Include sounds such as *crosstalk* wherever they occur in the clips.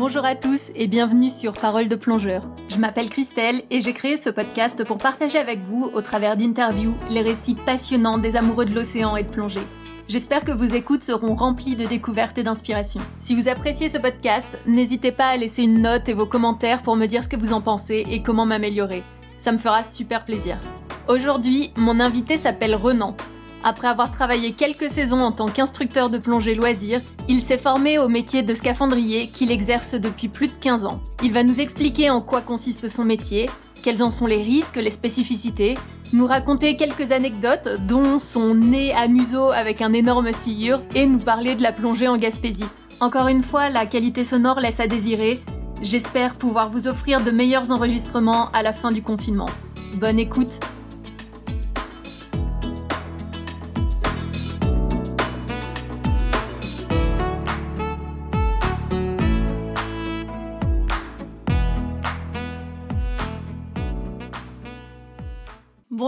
Bonjour à tous et bienvenue sur Parole de plongeur. Je m'appelle Christelle et j'ai créé ce podcast pour partager avec vous, au travers d'interviews, les récits passionnants des amoureux de l'océan et de plongée. J'espère que vos écoutes seront remplies de découvertes et d'inspiration. Si vous appréciez ce podcast, n'hésitez pas à laisser une note et vos commentaires pour me dire ce que vous en pensez et comment m'améliorer. Ça me fera super plaisir. Aujourd'hui, mon invité s'appelle Renan. Après avoir travaillé quelques saisons en tant qu'instructeur de plongée loisir, il s'est formé au métier de scaphandrier qu'il exerce depuis plus de 15 ans. Il va nous expliquer en quoi consiste son métier, quels en sont les risques, les spécificités, nous raconter quelques anecdotes, dont son nez à museau avec un énorme sciure, et nous parler de la plongée en Gaspésie. Encore une fois, la qualité sonore laisse à désirer. J'espère pouvoir vous offrir de meilleurs enregistrements à la fin du confinement. Bonne écoute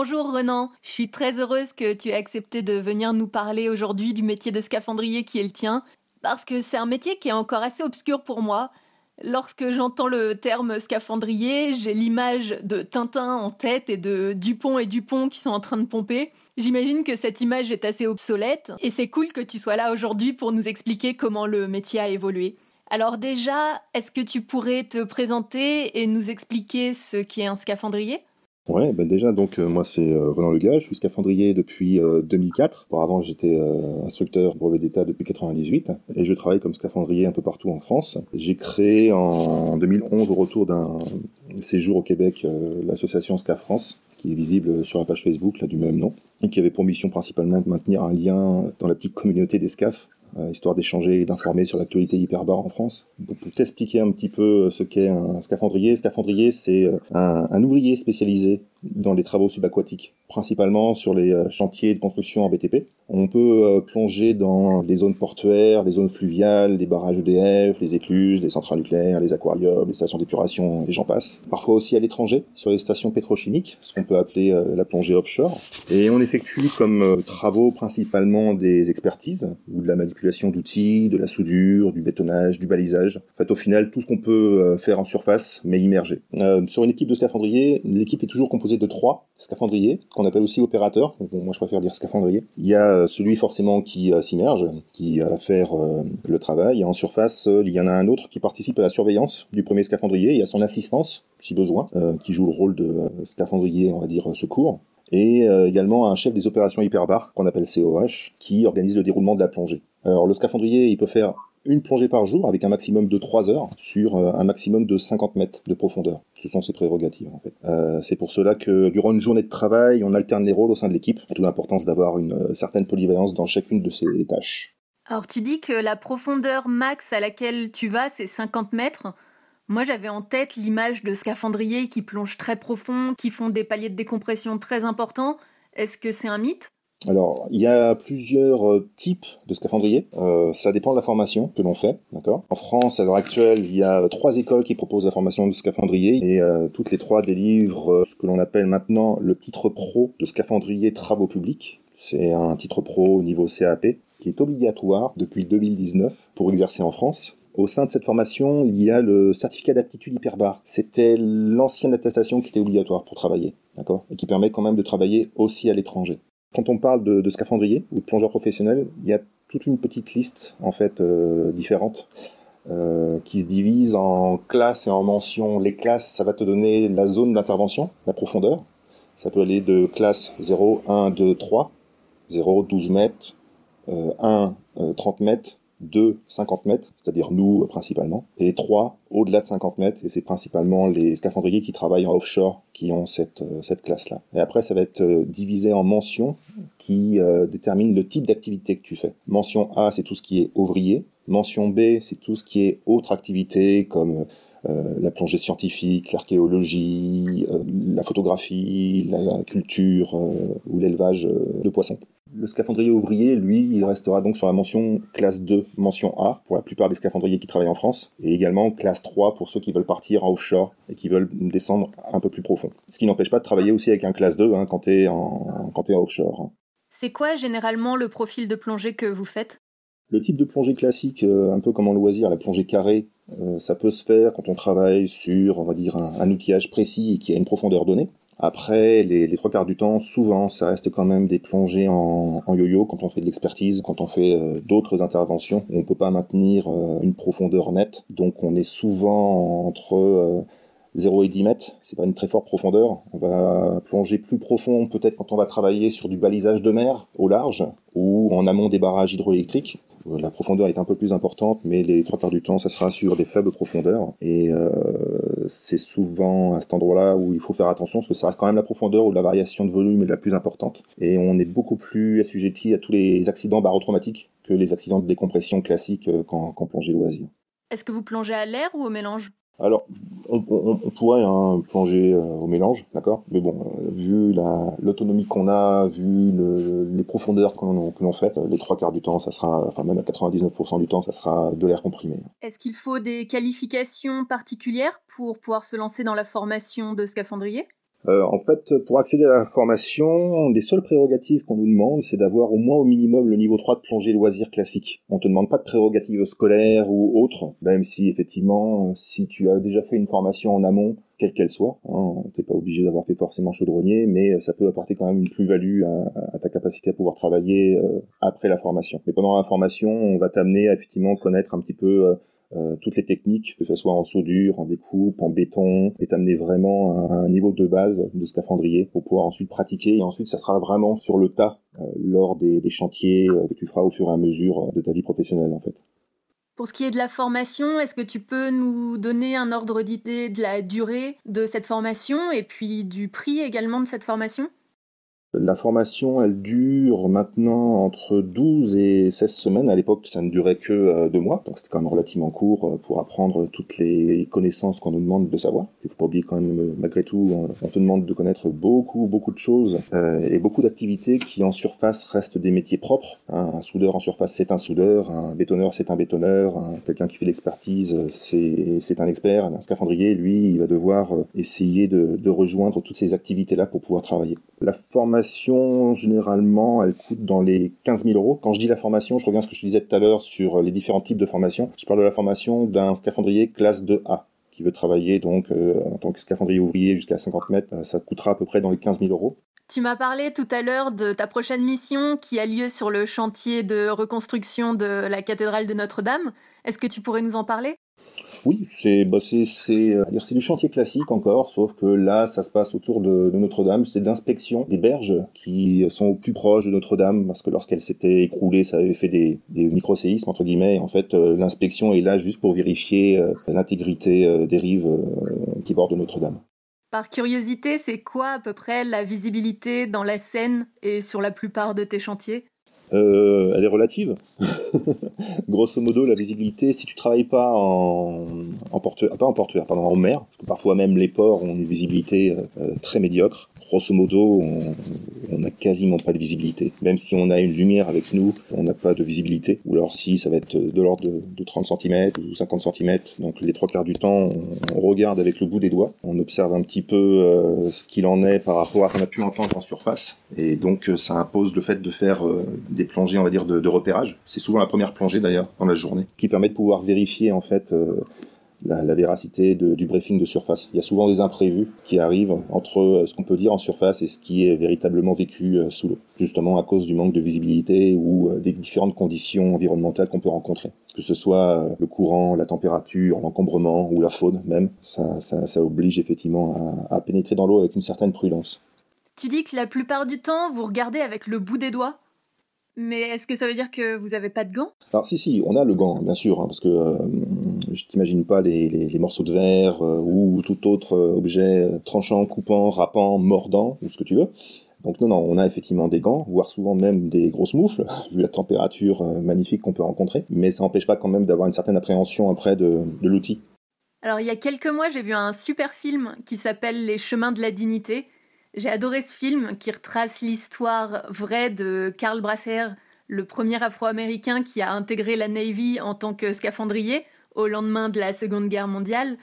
Bonjour Renan, je suis très heureuse que tu aies accepté de venir nous parler aujourd'hui du métier de scaphandrier qui est le tien, parce que c'est un métier qui est encore assez obscur pour moi. Lorsque j'entends le terme scaphandrier, j'ai l'image de Tintin en tête et de Dupont et Dupont qui sont en train de pomper. J'imagine que cette image est assez obsolète et c'est cool que tu sois là aujourd'hui pour nous expliquer comment le métier a évolué. Alors déjà, est-ce que tu pourrais te présenter et nous expliquer ce qu'est un scaphandrier? Ouais, ben déjà, donc euh, moi c'est euh, Renan Legage, je suis scaphandrier depuis 2004. Euh, Auparavant j'étais instructeur brevet d'état depuis 98 et je travaille comme scaphandrier un peu partout en France. J'ai créé en 2011 au retour d'un séjour au Québec l'association Sca France qui est visible sur la page Facebook là, du même nom et qui avait pour mission principalement de maintenir un lien dans la petite communauté des SCAF histoire d'échanger et d'informer sur l'actualité hyperbare en France. Pour t'expliquer un petit peu ce qu'est un scaphandrier, scaphandrier c'est euh, un, ouvrier spécialisé dans les travaux subaquatiques, principalement sur les euh, chantiers de construction en BTP. On peut euh, plonger dans les zones portuaires, les zones fluviales, les barrages EDF, les écluses, les centrales nucléaires, les aquariums, les stations d'épuration et j'en passe. Parfois aussi à l'étranger, sur les stations pétrochimiques, ce qu'on peut appeler euh, la plongée offshore. Et on effectue comme travaux principalement des expertises, ou de la manipulation d'outils, de la soudure, du bétonnage, du balisage. En fait, au final, tout ce qu'on peut faire en surface, mais immergé. sur une équipe de scaphandriers, l'équipe est toujours composée de trois scaphandriers, qu'on appelle aussi opérateurs. moi, je préfère dire scaphandrier. Il y a euh, celui forcément qui euh, s'immerge, qui va faire euh, le travail. En surface, il y en a un autre qui participe à la surveillance du premier scaphandrier et à son assistance, si besoin, qui joue le rôle de scaphandrier, on va dire, secours et également un chef des opérations hyperbares qu'on appelle COH qui organise le déroulement de la plongée. Alors le scaphandrier, il peut faire une plongée par jour avec un maximum de 3 heures sur euh, un maximum de 50 mètres de profondeur. Ce sont ses prérogatives en fait. Euh, c'est pour cela que durant une journée de travail, on alterne les rôles au sein de l'équipe, d'où l'importance d'avoir une euh, certaine polyvalence dans chacune de ces tâches. Alors tu dis que la profondeur max à laquelle tu vas, c'est 50 mètres. Moi j'avais en tête l'image de scaphandriers qui plongent très profond, qui font des paliers de décompression très importants. Est-ce que c'est un mythe? Alors, il y a plusieurs euh, types de scaphandriers. Euh, ça dépend de la formation que l'on fait, d'accord? En France, à l'heure actuelle, il y a trois écoles qui proposent la formation de scaphandrier et euh, toutes les trois délivrent ce que l'on appelle maintenant le titre pro de scaphandrier travaux publics. C'est un titre pro au niveau CAP qui est obligatoire depuis 2019 pour exercer en France. Au sein de cette formation, il y a le certificat d'aptitude hyperbare. C'était l'ancienne attestation qui était obligatoire pour travailler, d'accord, et qui permet quand même de travailler aussi à l'étranger. Quand on parle de, scaphandrier ou de plongeur professionnel, il y a toute une petite liste en fait euh, différente euh, qui se divise en classes et en mentions. Les classes, ça va te donner la zone d'intervention, la profondeur. Ça peut aller de classe 0, 1, 2, 3, 0, 12 mètres, euh, 1, 30 euh, mètres, 2, 50 mètres, c'est-à-dire nous principalement, et 3, au-delà de 50 mètres, et c'est principalement les scaphandriers qui travaillent en offshore qui ont cette, euh, cette classe-là. Et après, ça va être euh, divisé en mentions qui euh, déterminent le type d'activité que tu fais. Mention A, c'est tout ce qui est ouvrier. Mention B, c'est tout ce qui est autre activité comme euh, la plongée scientifique, l'archéologie, euh, la photographie, la culture euh, ou l'élevage de poissons. Le scaphandrier ouvrier, lui, il restera donc sur la mention classe 2, mention A, pour la plupart des scaphandriers qui travaillent en France, et également classe 3 pour ceux qui veulent partir en offshore et qui veulent descendre un peu plus profond. Ce qui n'empêche pas de travailler aussi avec un classe 2 hein, quand tu es, en, quand es en offshore. C'est quoi généralement le profil de plongée que vous faites? Le type de plongée classique, un peu comme en loisir, la plongée carrée, Euh, ça peut se faire quand on travaille sur, on va dire, un, outillage précis qui a une profondeur donnée. Après, les, trois quarts du temps, souvent, ça reste quand même des plongées en, yo-yo quand on fait de l'expertise, quand on fait euh, d'autres interventions. On ne peut pas maintenir euh, une profondeur nette, donc on est souvent entre 0 et 10 mètres. C'est pas une très forte profondeur. On va plonger plus profond, peut-être quand on va travailler sur du balisage de mer au large ou en amont des barrages hydroélectriques. Euh, la profondeur est un peu plus importante, mais les trois quarts du temps, ça sera sur des faibles profondeurs. Et euh, c'est souvent à cet endroit-là où il faut faire attention, parce que ça reste quand même la profondeur où la variation de volume est la plus importante. Et on est beaucoup plus assujetti à tous les accidents barotraumatiques que les accidents de décompression classiques euh, quand, quand plongez loisir. Est-ce que vous plongez à l'air ou au mélange? Alors, on, pourrait hein, plonger euh, au mélange, d'accord? Mais bon, euh, vu l'autonomie qu'on a, vu les profondeurs que l'on fait, les trois quarts du temps, ça sera, enfin même à 99% du temps, ça sera de l'air comprimé. Est-ce qu'il faut des qualifications particulières pour pouvoir se lancer dans la formation de scaphandrier euh, en fait, pour accéder à la formation, les seules prérogatives qu'on nous demande, c'est d'avoir au moins au minimum le niveau 3 de plongée loisir classique. On te demande pas de prérogatives scolaires ou autres, même si effectivement, si tu as déjà fait une formation en amont, quelle qu'elle soit, hein, t'es pas obligé d'avoir fait forcément chaudronnier, mais ça peut apporter quand même une plus-value à, ta capacité à pouvoir travailler euh, après la formation. Mais pendant la formation, on va t'amener à effectivement connaître un petit peu euh, euh, toutes les techniques, que ce soit en soudure, en découpe, en béton, et t'amener vraiment à un niveau de base de scaphandrier pour pouvoir ensuite pratiquer. Et ensuite, ça sera vraiment sur le tas euh, lors des, des chantiers euh, que tu feras au fur et à mesure de ta vie professionnelle en fait. Pour ce qui est de la formation, est-ce que tu peux nous donner un ordre d'idée de la durée de cette formation et puis du prix également de cette formation? La formation, elle dure maintenant entre 12 et 16 semaines. À l'époque, ça ne durait que euh, deux mois, donc c'était quand même relativement court euh, pour apprendre toutes les connaissances qu'on nous demande de savoir. Il faut pas oublier quand même, euh, malgré tout, on te demande de connaître beaucoup, beaucoup de choses et beaucoup d'activités qui en surface restent des métiers propres. Un soudeur en surface, c'est un soudeur. Un bétonneur, c'est un bétonneur. Quelqu'un qui fait l'expertise, c'est un expert. Un scaphandrier, lui, il va devoir essayer de, de rejoindre toutes ces activités-là pour pouvoir travailler. La formation, généralement, elle coûte dans les 15 000 euros. Quand je dis la formation, je reviens à ce que je disais tout à l'heure sur les différents types de formation. Je parle de la formation d'un scaphandrier classe 2A qui veut travailler donc euh, en tant que scaphandrier ouvrier jusqu'à 50 mètres. Euh, ça coûtera à peu près dans les 15 000 euros. Tu m'as parlé tout à l'heure de ta prochaine mission qui a lieu sur le chantier de reconstruction de la cathédrale de Notre-Dame. Est-ce que tu pourrais nous en parler? Oui, c'est bah euh, c'est du chantier classique encore, sauf que là ça se passe autour de, Notre-Dame. C'est l'inspection des berges qui sont au plus proche de Notre-Dame parce que lorsqu'elle s'était écroulée, ça avait fait des, des micro-séismes entre guillemets. En fait, euh, l'inspection est là juste pour vérifier euh, l'intégrité des rives qui bordent Notre-Dame. Par curiosité, c'est quoi à peu près la visibilité dans la Seine et sur la plupart de tes chantiers? Euh, elle est relative. *laughs* Grosso modo, la visibilité, si tu travailles pas en, en portuaire, pas en portuaire, pardon, en mer, parce que parfois même les ports ont une visibilité euh, très médiocre, grosso modo, on n'a quasiment pas de visibilité. Même si on a une lumière avec nous, on n'a pas de visibilité. Ou alors si, ça va être de l'ordre de, 30 cm ou 50 cm. Donc les trois quarts du temps, on, regarde avec le bout des doigts. On observe un petit peu euh, ce qu'il en est par rapport à ce qu'on a pu entendre en surface. Et donc euh, ça impose le fait de faire euh, des plongées, on va dire, de, de repérage. C'est souvent la première plongée d'ailleurs dans la journée, qui permet de pouvoir vérifier en fait la, véracité du briefing de surface. Il y a souvent des imprévus qui arrivent entre euh, ce qu'on peut dire en surface et ce qui est véritablement vécu euh, sous l'eau, justement à cause du manque de visibilité ou euh, des différentes conditions environnementales qu'on peut rencontrer. Que ce soit le courant, la température, l'encombrement ou la faune même, ça, oblige effectivement à pénétrer dans l'eau avec une certaine prudence. Tu dis que la plupart du temps, vous regardez avec le bout des doigts mais est-ce que ça veut dire que vous n'avez pas de gants? Alors si, si, on a le gant, bien sûr, hein, parce que euh, je t'imagine pas les, les, morceaux de verre euh, ou tout autre euh, objet tranchant, coupant, râpant, mordant, ou ce que tu veux. Donc non, non, on a effectivement des gants, voire souvent même des grosses moufles, *laughs* vu la température magnifique qu'on peut rencontrer, mais ça n'empêche pas quand même d'avoir une certaine appréhension après de, de l'outil. Alors il y a quelques mois, j'ai vu un super film qui s'appelle Les chemins de la dignité, j'ai adoré ce film qui retrace l'histoire vraie de Karl Brasser, le premier Afro-Américain qui a intégré la Navy en tant que scaphandrier au lendemain de la Seconde Guerre mondiale.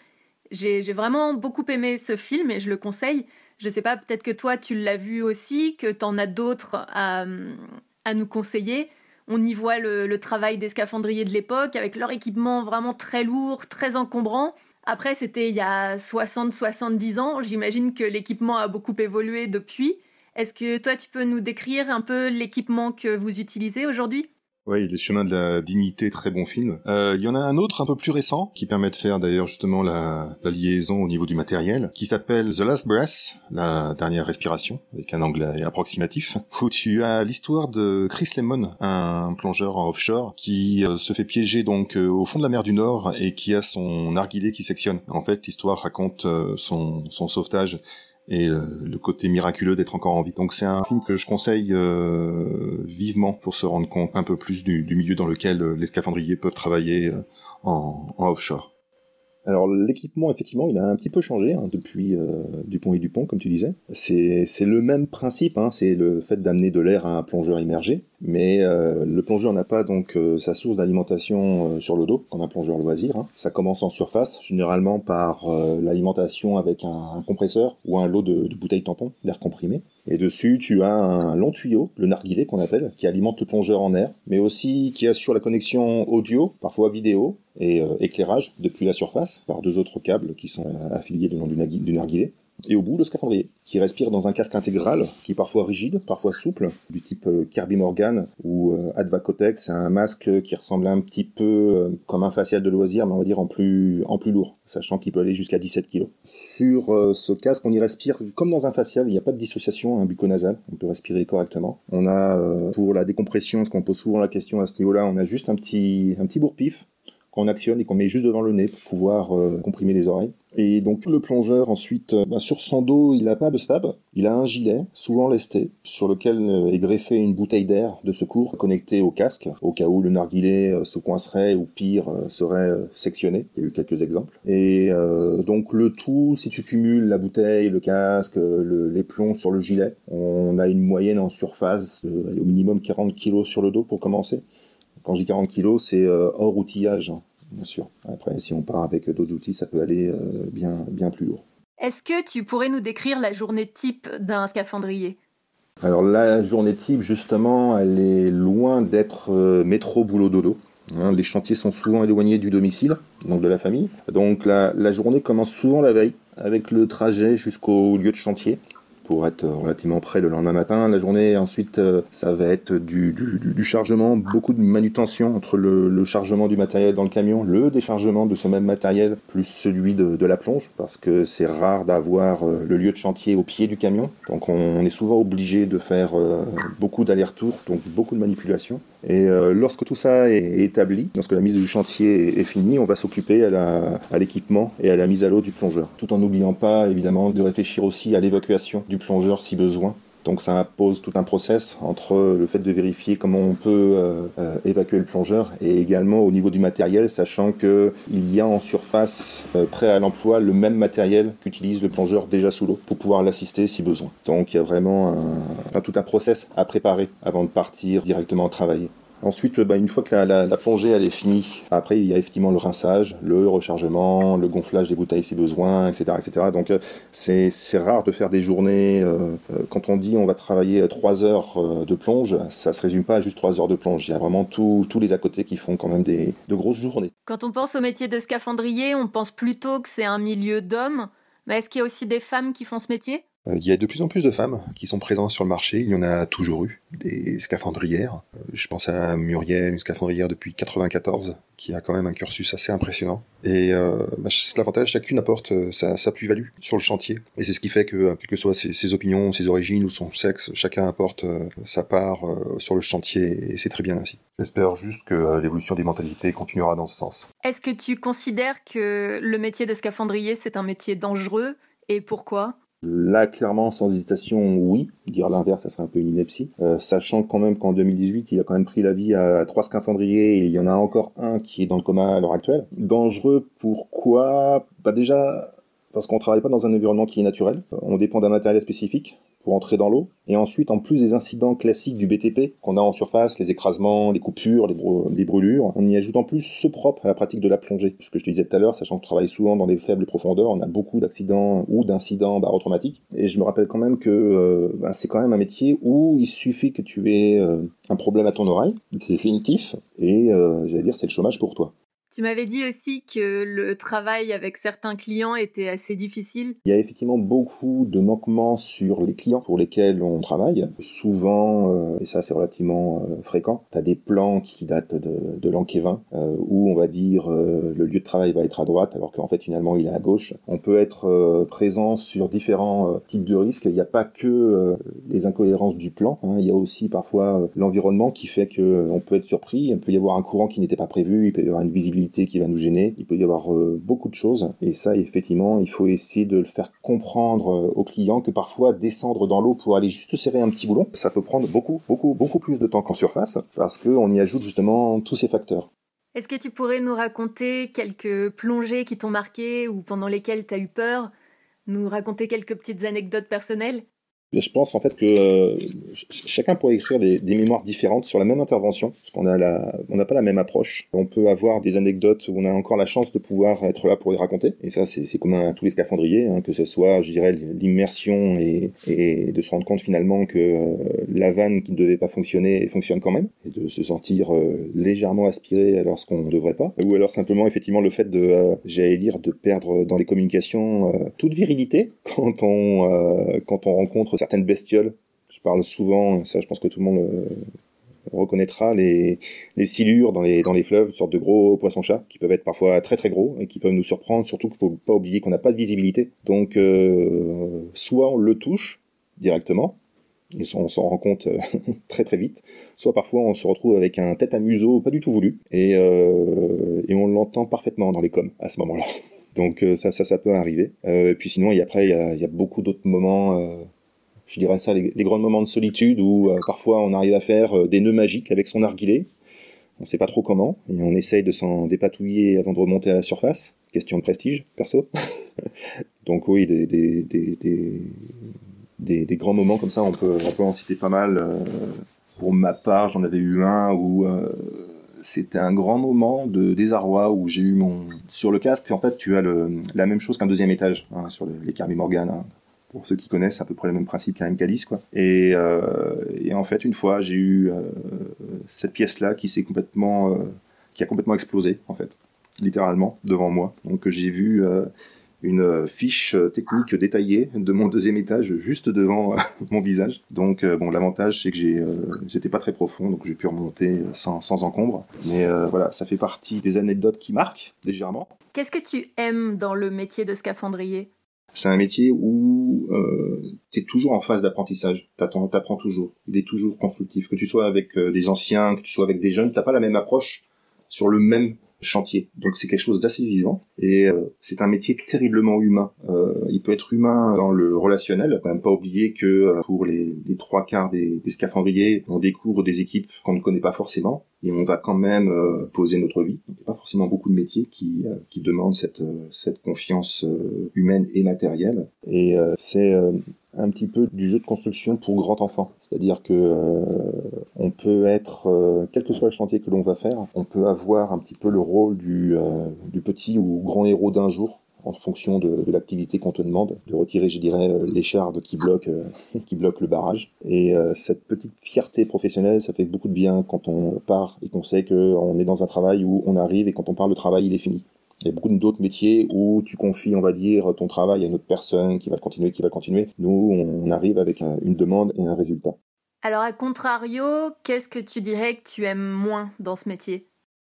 J'ai vraiment beaucoup aimé ce film et je le conseille. Je sais pas, peut-être que toi tu l'as vu aussi, que tu en as d'autres à, nous conseiller. On y voit le, travail des scaphandriers de l'époque avec leur équipement vraiment très lourd, très encombrant. Après, c'était il y a 60-70 ans. J'imagine que l'équipement a beaucoup évolué depuis. Est-ce que toi, tu peux nous décrire un peu l'équipement que vous utilisez aujourd'hui? Oui, Les Chemins de la Dignité, très bon film. Euh, il y en a un autre un peu plus récent qui permet de faire d'ailleurs justement la, liaison au niveau du matériel, qui s'appelle The Last Breath, la dernière respiration, avec un anglais approximatif, où tu as l'histoire de Chris Lemon, un plongeur offshore, qui euh, se fait piéger donc euh, au fond de la mer du Nord et qui a son narguilé qui sectionne. En fait, l'histoire raconte son, son sauvetage et le, côté miraculeux d'être encore en vie. Donc c'est un film que je conseille euh, vivement pour se rendre compte un peu plus du, milieu dans lequel euh, les scaphandriers peuvent travailler euh, en offshore. Alors l'équipement, effectivement, il a un petit peu changé hein, depuis euh, Dupont et Dupont, comme tu disais. C'est le même principe, hein, c'est le fait d'amener de l'air à un plongeur immergé, mais euh, le plongeur n'a pas donc euh, sa source d'alimentation sur le dos, comme un plongeur loisir. Hein. Ça commence en surface, généralement par l'alimentation avec un, compresseur ou un lot de bouteilles tampons d'air comprimé. Et dessus, tu as un long tuyau, le narguilé qu'on appelle, qui alimente le plongeur en air, mais aussi qui assure la connexion audio, parfois vidéo, et éclairage depuis la surface par deux autres câbles qui sont affiliés le long du narguilé. Et au bout, le scaphandrier, qui respire dans un casque intégral, qui est parfois rigide, parfois souple, du type euh, Kirby Morgan ou euh, Advacotex. C'est un masque qui ressemble un petit peu euh, comme un facial de loisir, mais on va dire en plus, en plus lourd, sachant qu'il peut aller jusqu'à 17 kg. Sur ce casque, on y respire comme dans un facial, il n'y a pas de dissociation un bucco-nasal, on peut respirer correctement. On a, pour la décompression, ce qu'on pose souvent la question à ce niveau-là, on a juste un petit, un petit bourre-pif qu'on actionne et qu'on met juste devant le nez pour pouvoir comprimer les oreilles. Et donc le plongeur ensuite, euh, bah, sur son dos, il n'a pas de stab, il a un gilet, souvent lesté, sur lequel euh, est greffée une bouteille d'air de secours connectée au casque, au cas où le narguilé euh, se coincerait ou pire serait sectionné. Il y a eu quelques exemples. Et donc le tout, si tu cumules la bouteille, le casque, les plombs sur le gilet, on a une moyenne en surface, au minimum 40 kg sur le dos pour commencer. Quand dis 40 kg, c'est hors outillage. Hein bien sûr. Après, si on part avec d'autres outils, ça peut aller euh, bien, bien plus lourd. Est-ce que tu pourrais nous décrire la journée type d'un scaphandrier? Alors la journée type, justement, elle est loin d'être euh, métro, boulot, dodo. Hein. les chantiers sont souvent éloignés du domicile, donc de la famille. Donc la journée commence souvent la veille, avec le trajet jusqu'au lieu de chantier pour être relativement prêt le lendemain matin. La journée, ensuite, euh, ça va être du, du, chargement, beaucoup de manutention entre le, chargement du matériel dans le camion, le déchargement de ce même matériel, plus celui de, la plonge, parce que c'est rare d'avoir euh, le lieu de chantier au pied du camion. Donc on, est souvent obligé de faire euh, beaucoup d'allers-retours, donc beaucoup de manipulation. Et lorsque tout ça est établi, lorsque la mise du chantier est, finie, on va s'occuper à l'équipement et à la mise à l'eau du plongeur, tout en n'oubliant pas évidemment de réfléchir aussi à l'évacuation du plongeur si besoin. Donc ça impose tout un process entre le fait de vérifier comment on peut euh, euh, évacuer le plongeur et également au niveau du matériel, sachant qu'il y a en surface euh, prêt à l'emploi le même matériel qu'utilise le plongeur déjà sous l'eau pour pouvoir l'assister si besoin. Donc il y a vraiment tout un process à préparer avant de partir directement travailler. Ensuite, bah, une fois que la, plongée elle est finie, après il y a effectivement le rinçage, le rechargement, le gonflage des bouteilles si besoin, etc. etc. Donc euh, c'est rare de faire des journées, euh, euh, quand on dit on va travailler 3 heures de plonge, ça se résume pas à juste 3 heures de plonge, il y a vraiment tous les à côté qui font quand même des, de grosses journées. Quand on pense au métier de scaphandrier, on pense plutôt que c'est un milieu d'hommes, mais est-ce qu'il y a aussi des femmes qui font ce métier? Il y a de plus en plus de femmes qui sont présentes sur le marché. Il y en a toujours eu. Des scaphandrières. Euh, je pense à Muriel, une scaphandrière depuis 94, qui a quand même un cursus assez impressionnant. Et euh, bah, c'est l'avantage, chacune apporte sa, plus-value sur le chantier. Et c'est ce qui fait que, quelles que soient ses, opinions, ses origines ou son sexe, chacun apporte sa part sur le chantier. Et c'est très bien ainsi. J'espère juste que l'évolution des mentalités continuera dans ce sens. Est-ce que tu considères que le métier de scaphandrier, c'est un métier dangereux Et pourquoi? Là, clairement, sans hésitation, oui. Dire l'inverse, ça serait un peu une ineptie. Euh, sachant quand même qu'en 2018, il a quand même pris la vie à trois scaphandriers il y en a encore un qui est dans le coma à l'heure actuelle. Dangereux, pourquoi? Bah déjà, parce qu'on travaille pas dans un environnement qui est naturel. On dépend d'un matériel spécifique pour entrer dans l'eau. Et ensuite, en plus des incidents classiques du BTP qu'on a en surface, les écrasements, les coupures, les, brûlures, on y ajoute en plus ce propre à la pratique de la plongée. Ce que je te disais tout à l'heure, sachant qu'on travaille souvent dans des faibles profondeurs, on a beaucoup d'accidents ou d'incidents barotraumatiques. Et je me rappelle quand même que euh, bah, c'est quand même un métier où il suffit que tu aies euh, un problème à ton oreille, définitif, et euh, j'allais dire c'est le chômage pour toi. Tu m'avais dit aussi que le travail avec certains clients était assez difficile. Il y a effectivement beaucoup de manquements sur les clients pour lesquels on travaille. Souvent, euh, et ça c'est relativement euh, fréquent, tu as des plans qui datent de, de l'an euh, où on va dire le lieu de travail va être à droite alors qu'en fait finalement il est à gauche. On peut être présent sur différents types de risques. Il n'y a pas que les incohérences du plan, hein. il y a aussi parfois l'environnement qui fait qu'on peut être surpris. Il peut y avoir un courant qui n'était pas prévu, il peut y avoir une visibilité qui va nous gêner. Il peut y avoir euh, beaucoup de choses. Et ça, effectivement, il faut essayer de le faire comprendre euh, au client que parfois descendre dans l'eau pour aller juste serrer un petit boulon, ça peut prendre beaucoup, beaucoup, beaucoup plus de temps qu'en surface parce qu'on y ajoute justement tous ces facteurs. Est-ce que tu pourrais nous raconter quelques plongées qui t'ont marqué ou pendant lesquelles tu as eu peur? Nous raconter quelques petites anecdotes personnelles? Je pense en fait que euh, chacun pourrait écrire des, mémoires différentes sur la même intervention, parce qu'on n'a pas la même approche. On peut avoir des anecdotes où on a encore la chance de pouvoir être là pour les raconter, et ça c'est commun à tous les scaphandriers, hein, que ce soit, je dirais, l'immersion et, et, de se rendre compte finalement que euh, la vanne qui ne devait pas fonctionner fonctionne quand même, et de se sentir euh, légèrement aspiré lorsqu'on ne devrait pas, ou alors simplement effectivement le fait de, j'allais dire, de perdre dans les communications toute virilité quand on quand on rencontre certaines bestioles. Je parle souvent, ça je pense que tout le monde euh, reconnaîtra, les, silures dans les, fleuves, une sorte de gros poissons-chats, qui peuvent être parfois très très gros et qui peuvent nous surprendre, surtout qu'il faut pas oublier qu'on n'a pas de visibilité. Donc euh, soit on le touche directement, et on s'en rend compte euh, *laughs* très très vite, soit parfois on se retrouve avec un tête à museau pas du tout voulu, et, on l'entend parfaitement dans les coms à ce moment-là. *laughs* Donc ça, ça, peut arriver. et puis sinon, et après, il y a, beaucoup d'autres moments je dirais ça, les, grands moments de solitude où euh, parfois on arrive à faire euh, des nœuds magiques avec son narguilé. On ne sait pas trop comment, et on essaye de s'en dépatouiller avant de remonter à la surface. Question de prestige, perso. *laughs* Donc oui, des, grands moments comme ça, on peut, en citer pas mal. Euh, pour ma part, j'en avais eu un où c'était un grand moment de désarroi où j'ai eu mon... Sur le casque, en fait, tu as la même chose qu'un deuxième étage, hein, sur les Carmi Morgan. Hein pour ceux qui connaissent, à peu près le même principe qu'un M-Calice, quoi. Et, euh, et, en fait, une fois, j'ai eu euh, cette pièce-là qui s'est complètement, euh, qui a complètement explosé, en fait, littéralement, devant moi. Donc j'ai vu une fiche technique détaillée de mon deuxième étage juste devant *laughs* mon visage. Donc bon, l'avantage c'est que j'étais pas très profond, donc j'ai pu remonter sans, sans encombre. Mais voilà, ça fait partie des anecdotes qui marquent légèrement. Qu'est-ce que tu aimes dans le métier de scaphandrier? C'est un métier où euh, tu toujours en phase d'apprentissage. Tu apprends toujours. Il est toujours constructif. Que tu sois avec euh, des anciens, que tu sois avec des jeunes, t'as pas la même approche sur le même chantier. Donc c'est quelque chose d'assez vivant et euh, c'est un métier terriblement humain. Euh, il peut être humain dans le relationnel. Faut même pas oublier que euh, pour les, trois quarts des, des, scaphandriers, on découvre des équipes qu'on ne connaît pas forcément et on va quand même poser notre vie. Il n'y a pas forcément beaucoup de métiers qui, qui demandent cette, cette confiance humaine et matérielle. Et c'est un petit peu du jeu de construction pour grand enfant. C'est-à-dire que euh, on peut être, euh, quel que soit le chantier que l'on va faire, on peut avoir un petit peu le rôle du, euh, du petit ou grand héros d'un jour en fonction de, de l'activité qu'on te demande, de retirer, je dirais, l'écharde qui bloque, *laughs* qui bloque le barrage. Et cette petite fierté professionnelle, ça fait beaucoup de bien quand on part et qu'on sait qu'on est dans un travail où on arrive et quand on parle de travail, il est fini. Il y a beaucoup d'autres métiers où tu confies, on va dire, ton travail à une autre personne qui va continuer, qui va continuer. Nous, on arrive avec une demande et un résultat. Alors, à contrario, qu'est-ce que tu dirais que tu aimes moins dans ce métier?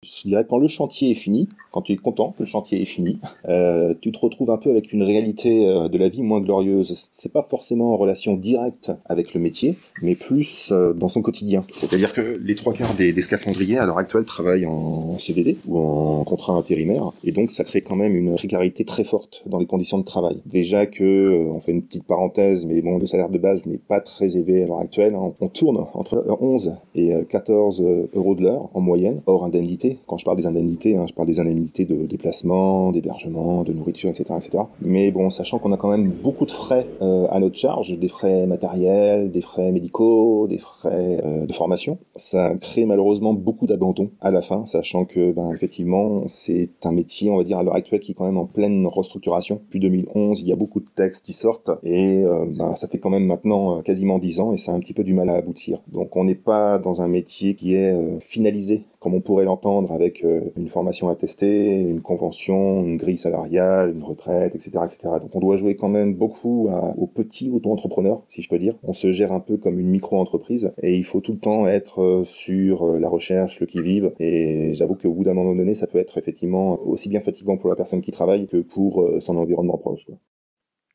Je dirais quand le chantier est fini, quand tu es content que le chantier est fini, *laughs* euh, tu te retrouves un peu avec une réalité euh, de la vie moins glorieuse. C'est pas forcément en relation directe avec le métier, mais plus euh, dans son quotidien. C'est-à-dire que les trois quarts des, des, scaphandriers à l'heure actuelle travaillent en CDD ou en contrat intérimaire, et donc ça crée quand même une précarité très forte dans les conditions de travail. Déjà que, on fait une petite parenthèse, mais bon, le salaire de base n'est pas très élevé à l'heure actuelle. Hein. On tourne entre 11 et 14 euros de l'heure en moyenne, hors indemnité Quand je parle des indemnités, hein, je parle des indemnités de déplacement, d'hébergement, de nourriture, etc., etc. Mais bon, sachant qu'on a quand même beaucoup de frais euh, à notre charge, des frais matériels, des frais médicaux, des frais euh, de formation, ça crée malheureusement beaucoup d'abandon à la fin, sachant que, ben, effectivement, c'est un métier, on va dire, à l'heure actuelle, qui est quand même en pleine restructuration. Depuis 2011, il y a beaucoup de textes qui sortent et euh, ben, ça fait quand même maintenant quasiment 10 ans et ça a un petit peu du mal à aboutir. Donc on n'est pas dans un métier qui est finalisé comme on pourrait l'entendre avec euh, une formation attestée, une convention, une grille salariale, une retraite, etc., etc. Donc on doit jouer quand même beaucoup aux petits auto-entrepreneurs, si je peux dire. On se gère un peu comme une micro-entreprise et il faut tout le temps être euh, sur euh, la recherche, le qui-vive. Et j'avoue qu'au bout d'un moment donné, ça peut être effectivement aussi bien fatigant pour la personne qui travaille que pour son environnement proche.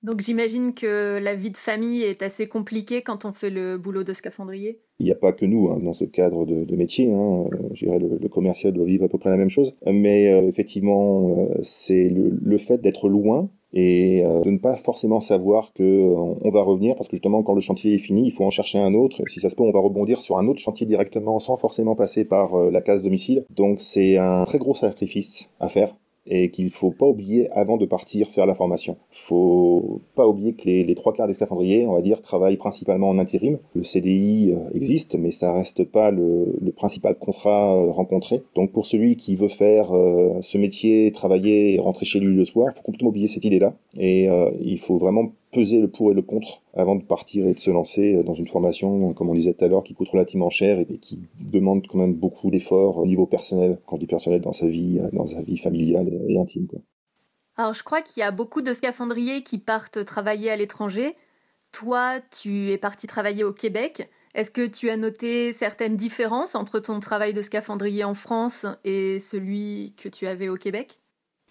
Donc j'imagine que la vie de famille est assez compliquée quand on fait le boulot de scaphandrier. Il n'y a pas que nous hein, dans ce cadre de, métier. Hein. Le, le, commercial doit vivre à peu près la même chose. Mais euh, effectivement, euh, c'est le, fait d'être loin et euh, de ne pas forcément savoir que on, va revenir parce que justement quand le chantier est fini, il faut en chercher un autre. Si ça se peut, on va rebondir sur un autre chantier directement sans forcément passer par la case domicile. Donc c'est un très gros sacrifice à faire et qu'il faut pas oublier avant de partir faire la formation. Faut pas oublier que les, trois quarts des scaphandriers, on va dire, travaillent principalement en intérim. Le CDI euh, existe, mais ça reste pas le, principal contrat euh, rencontré. Donc pour celui qui veut faire euh, ce métier, travailler et rentrer chez lui le soir, il faut complètement oublier cette idée-là. Et il faut vraiment peser le pour et le contre avant de partir et de se lancer dans une formation, comme on disait tout à l'heure, qui coûte relativement cher et qui demande quand même beaucoup d'efforts au niveau personnel, quand je dis personnel dans sa vie, dans sa vie familiale et intime. Alors je crois qu'il y a beaucoup de scaphandriers qui partent travailler à l'étranger. Toi, tu es parti travailler au Québec. Est-ce que tu as noté certaines différences entre ton travail de scaphandrier en France et celui que tu avais au Québec?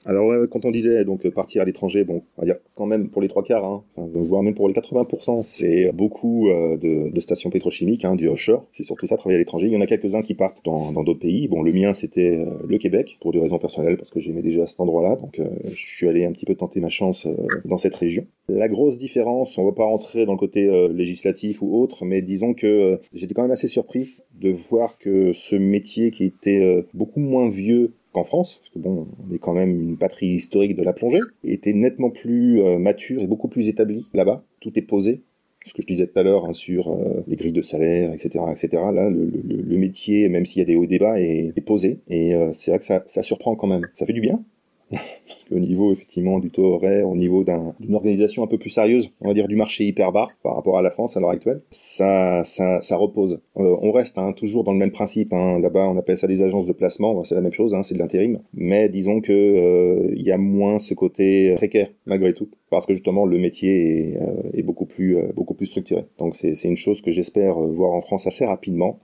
Alors quand on disait donc partir à l'étranger, bon, on va dire quand même pour les trois quarts, hein, voire même pour les 80%, c'est beaucoup euh, de, stations pétrochimiques, hein, du offshore. C'est surtout ça, travailler à l'étranger. Il y en a quelques-uns qui partent dans d'autres pays. Bon, le mien c'était euh, le Québec pour des raisons personnelles parce que j'aimais déjà cet endroit-là, donc euh, je suis allé un petit peu tenter ma chance dans cette région. La grosse différence, on va pas rentrer dans le côté législatif ou autre, mais disons que j'étais quand même assez surpris de voir que ce métier qui était beaucoup moins vieux en France, parce que bon, on est quand même une patrie historique de la plongée, était nettement plus euh, mature et beaucoup plus établi là-bas. Tout est posé. Ce que je disais tout à l'heure hein, sur euh, les grilles de salaire, etc., etc. Là, le, métier, même s'il y a des hauts débats, est, posé. Et euh, c'est vrai que ça surprend quand même. Ça fait du bien, *laughs* au niveau effectivement du taux horaire, au niveau d'une organisation un peu plus sérieuse, on va dire du marché hyper bas par rapport à la France à l'heure actuelle, ça, ça, ça repose. Euh, on reste hein, toujours dans le même principe. Hein. Là-bas, on appelle ça des agences de placement. C'est la même chose, hein, c'est de l'intérim. Mais disons que euh, il y a moins ce côté précaire malgré tout, parce que justement le métier est, euh, est beaucoup plus beaucoup plus structuré. Donc c'est une chose que j'espère voir en France assez rapidement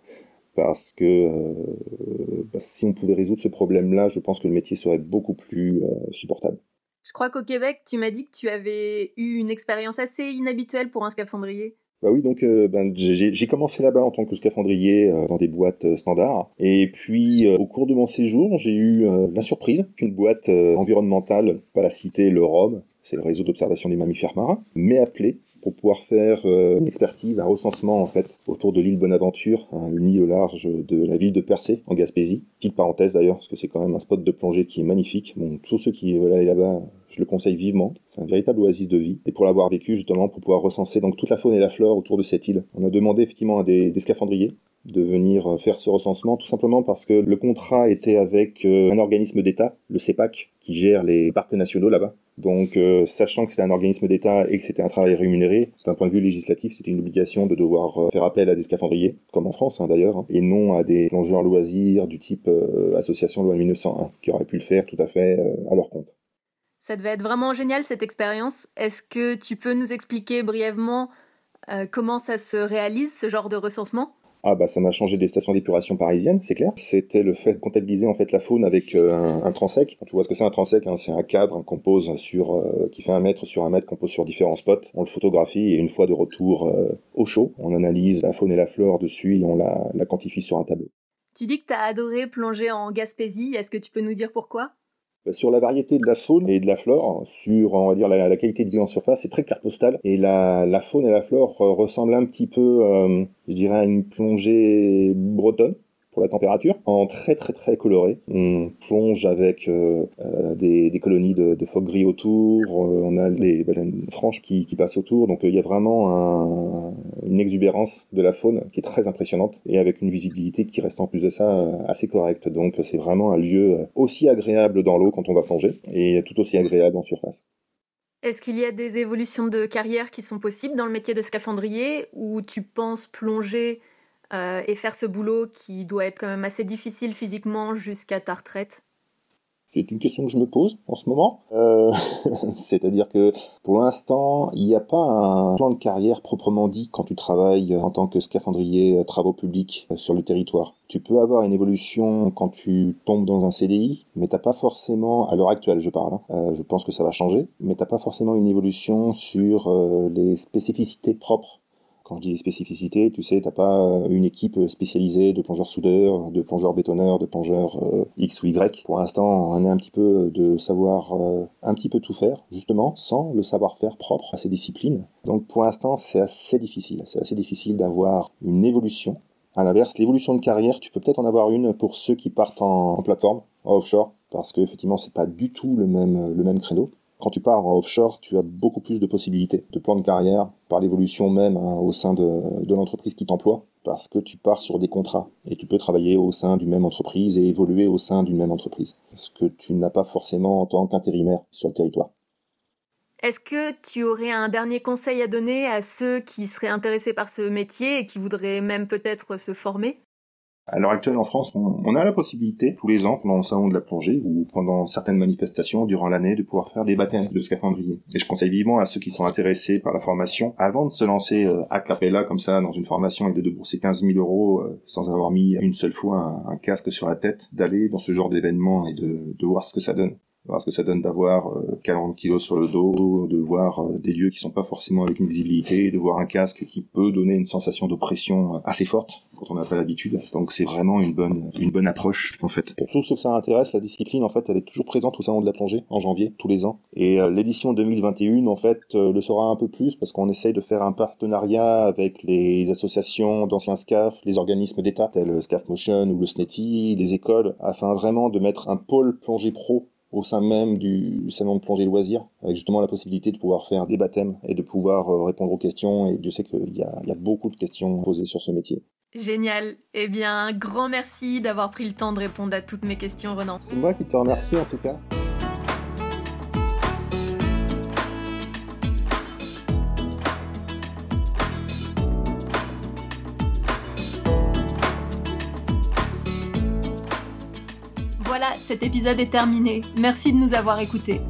parce que euh, si on pouvait résoudre ce problème-là, je pense que le métier serait beaucoup plus euh, supportable. Je crois qu'au Québec, tu m'as dit que tu avais eu une expérience assez inhabituelle pour un scaphandrier. Bah oui, donc euh, ben, j'ai commencé là-bas en tant que scaphandrier dans des boîtes standards. Et puis au cours de mon séjour, j'ai eu la surprise qu'une boîte environnementale, pas la cité, le ROM, c'est le réseau d'observation des mammifères marins, m'ait appelé pour pouvoir faire euh, une expertise, un recensement autour de l'île Bonaventure, hein, une île au large de la ville de Percé en Gaspésie. Petite parenthèse d'ailleurs, parce que c'est quand même un spot de plongée qui est magnifique. Tous ceux qui veulent aller là-bas, je le conseille vivement. C'est un véritable oasis de vie. Et pour l'avoir vécu justement, pour pouvoir recenser donc toute la faune et la flore autour de cette île, on a demandé effectivement à des, des scaphandriers de venir euh, faire ce recensement, tout simplement parce que le contrat était avec euh, un organisme d'État, le CEPAC, qui gère les parcs nationaux là-bas. Donc, euh, sachant que c'était un organisme d'État et que c'était un travail rémunéré, d'un point de vue législatif, c'était une obligation de devoir faire appel à des scaphandriers, comme en France hein, d'ailleurs, hein, et non à des plongeurs loisirs du type association loi 1901, qui auraient pu le faire tout à fait à leur compte. Ça devait être vraiment génial cette expérience. Est-ce que tu peux nous expliquer brièvement comment ça se réalise, ce genre de recensement? Ah bah ça m'a changé des stations d'épuration parisiennes, c'est clair. C'était le fait de comptabiliser en fait la faune avec euh, un, un, transec. Tu vois ce que c'est un transec hein C'est un cadre qu'on pose sur, euh, qui fait un mètre sur un mètre, qu'on pose sur différents spots. On le photographie et une fois de retour euh, au chaud, on analyse la faune et la flore dessus et on la, la quantifie sur un tableau. Tu dis que tu as adoré plonger en Gaspésie. Est-ce que tu peux nous dire pourquoi? Sur la variété de la faune et de la flore, sur on va dire la, qualité de vie en surface, c'est très carte postale. Et la, faune et la flore ressemblent un petit peu, euh, je dirais, à une plongée bretonne pour la température, en très très très coloré. On plonge avec euh, euh, des, des, colonies de, phoques gris autour, euh, on a les baleines qui, passent autour, donc il y a vraiment un, une exubérance de la faune qui est très impressionnante et avec une visibilité qui reste en plus de ça assez correcte. Donc c'est vraiment un lieu aussi agréable dans l'eau quand on va plonger et tout aussi agréable en surface. Est-ce qu'il y a des évolutions de carrière qui sont possibles dans le métier de scaphandrier ou tu penses plonger euh, et faire ce boulot qui doit être quand même assez difficile physiquement jusqu'à ta retraite c'est une question que je me pose en ce moment. Euh, *laughs* C'est-à-dire que pour l'instant, il n'y a pas un plan de carrière proprement dit quand tu travailles en tant que scaphandrier euh, travaux publics sur le territoire. Tu peux avoir une évolution quand tu tombes dans un CDI, mais t'as pas forcément, à l'heure actuelle je parle, hein, je pense que ça va changer, mais t'as pas forcément une évolution sur les spécificités propres quand je dis spécificités, tu sais, t'as pas euh, une équipe spécialisée de plongeurs soudeurs, de plongeurs bétonneurs, de plongeurs euh, X ou Y. Pour l'instant, on est un petit peu de savoir euh, un petit peu tout faire, justement, sans le savoir-faire propre à ces disciplines. Donc pour l'instant, c'est assez difficile. C'est assez difficile d'avoir une évolution. À l'inverse, l'évolution de carrière, tu peux peut-être en avoir une pour ceux qui partent en, plateforme, offshore, parce que effectivement, c'est pas du tout le même le même créneau. Quand tu pars en offshore, tu as beaucoup plus de possibilités de plan de carrière par l'évolution même hein, au sein de, de l'entreprise qui t'emploie parce que tu pars sur des contrats et tu peux travailler au sein d'une même entreprise et évoluer au sein d'une même entreprise. Ce que tu n'as pas forcément en tant qu'intérimaire sur le territoire. Est-ce que tu aurais un dernier conseil à donner à ceux qui seraient intéressés par ce métier et qui voudraient même peut-être se former? À l'heure actuelle en France, on, a la possibilité tous les ans pendant le salon de la plongée ou pendant certaines manifestations durant l'année de pouvoir faire des baptêmes de scaphandrier. Et je conseille vivement à ceux qui sont intéressés par la formation, avant de se lancer euh, à capella comme ça dans une formation et de débourser 15 000 euros euh, sans avoir mis une seule fois un, casque sur la tête, d'aller dans ce genre d'événement et de voir ce que ça donne voir ce que ça donne d'avoir 40 euh, kilos sur le dos, de voir euh, des lieux qui sont pas forcément avec une visibilité, de voir un casque qui peut donner une sensation d'oppression euh, assez forte quand on n'a pas l'habitude. Donc c'est vraiment une bonne une bonne approche en fait. Pour tous ceux que ça intéresse, la discipline en fait, elle est toujours présente au salon de la plongée en janvier tous les ans. Et l'édition 2021 en fait le sera un peu plus parce qu'on essaye de faire un partenariat avec les associations d'anciens SCAF, les organismes d'État tels SCAF Motion ou le SNETI, les écoles, afin vraiment de mettre un pôle plongée pro au sein même du salon de plongée loisirs, avec justement la possibilité de pouvoir faire des baptêmes et de pouvoir euh, répondre aux questions. Et Dieu sait qu'il y a, il y a beaucoup de questions posées sur ce métier. Génial. Eh bien, grand merci d'avoir pris le temps de répondre à toutes mes questions, Renan. C'est moi qui te remercie en tout cas. Cet épisode est terminé. Merci de nous avoir écoutés.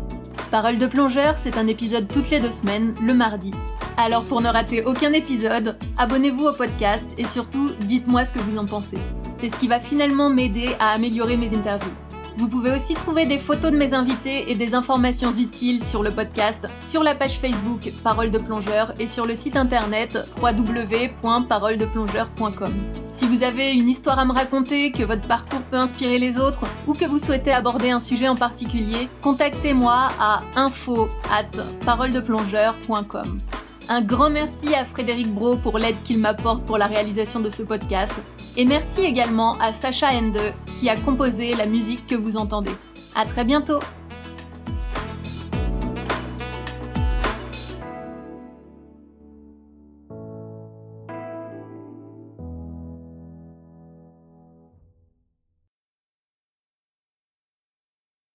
Parole de plongeur, c'est un épisode toutes les deux semaines, le mardi. Alors pour ne rater aucun épisode, abonnez-vous au podcast et surtout, dites-moi ce que vous en pensez. C'est ce qui va finalement m'aider à améliorer mes interviews. Vous pouvez aussi trouver des photos de mes invités et des informations utiles sur le podcast, sur la page Facebook Parole de plongeur et sur le site internet www.paroledeplongeur.com. Si vous avez une histoire à me raconter, que votre parcours peut inspirer les autres ou que vous souhaitez aborder un sujet en particulier, contactez-moi à info at paroledeplongeur.com. Un grand merci à Frédéric Bro pour l'aide qu'il m'apporte pour la réalisation de ce podcast et merci également à Sacha Ende qui a composé la musique que vous entendez. À très bientôt!